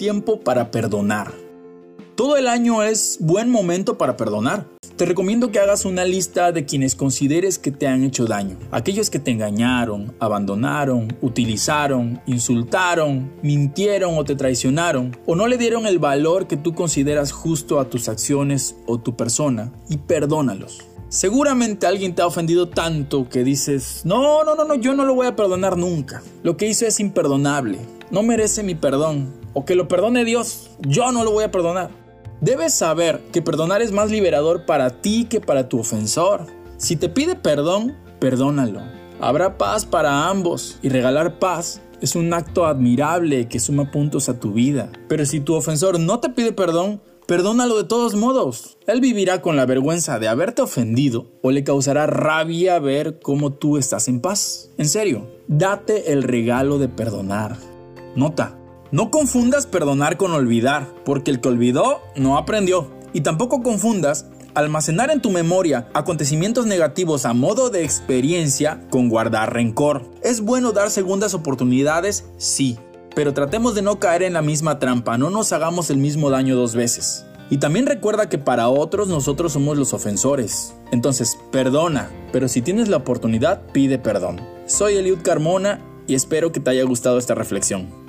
tiempo para perdonar. Todo el año es buen momento para perdonar. Te recomiendo que hagas una lista de quienes consideres que te han hecho daño. Aquellos que te engañaron, abandonaron, utilizaron, insultaron, mintieron o te traicionaron, o no le dieron el valor que tú consideras justo a tus acciones o tu persona, y perdónalos. Seguramente alguien te ha ofendido tanto que dices, no, no, no, no, yo no lo voy a perdonar nunca. Lo que hizo es imperdonable, no merece mi perdón, o que lo perdone Dios, yo no lo voy a perdonar. Debes saber que perdonar es más liberador para ti que para tu ofensor. Si te pide perdón, perdónalo. Habrá paz para ambos y regalar paz es un acto admirable que suma puntos a tu vida. Pero si tu ofensor no te pide perdón, perdónalo de todos modos. Él vivirá con la vergüenza de haberte ofendido o le causará rabia ver cómo tú estás en paz. En serio, date el regalo de perdonar. Nota, no confundas perdonar con olvidar, porque el que olvidó no aprendió. Y tampoco confundas almacenar en tu memoria acontecimientos negativos a modo de experiencia con guardar rencor. Es bueno dar segundas oportunidades, sí, pero tratemos de no caer en la misma trampa, no nos hagamos el mismo daño dos veces. Y también recuerda que para otros nosotros somos los ofensores. Entonces, perdona, pero si tienes la oportunidad, pide perdón. Soy Eliud Carmona y espero que te haya gustado esta reflexión.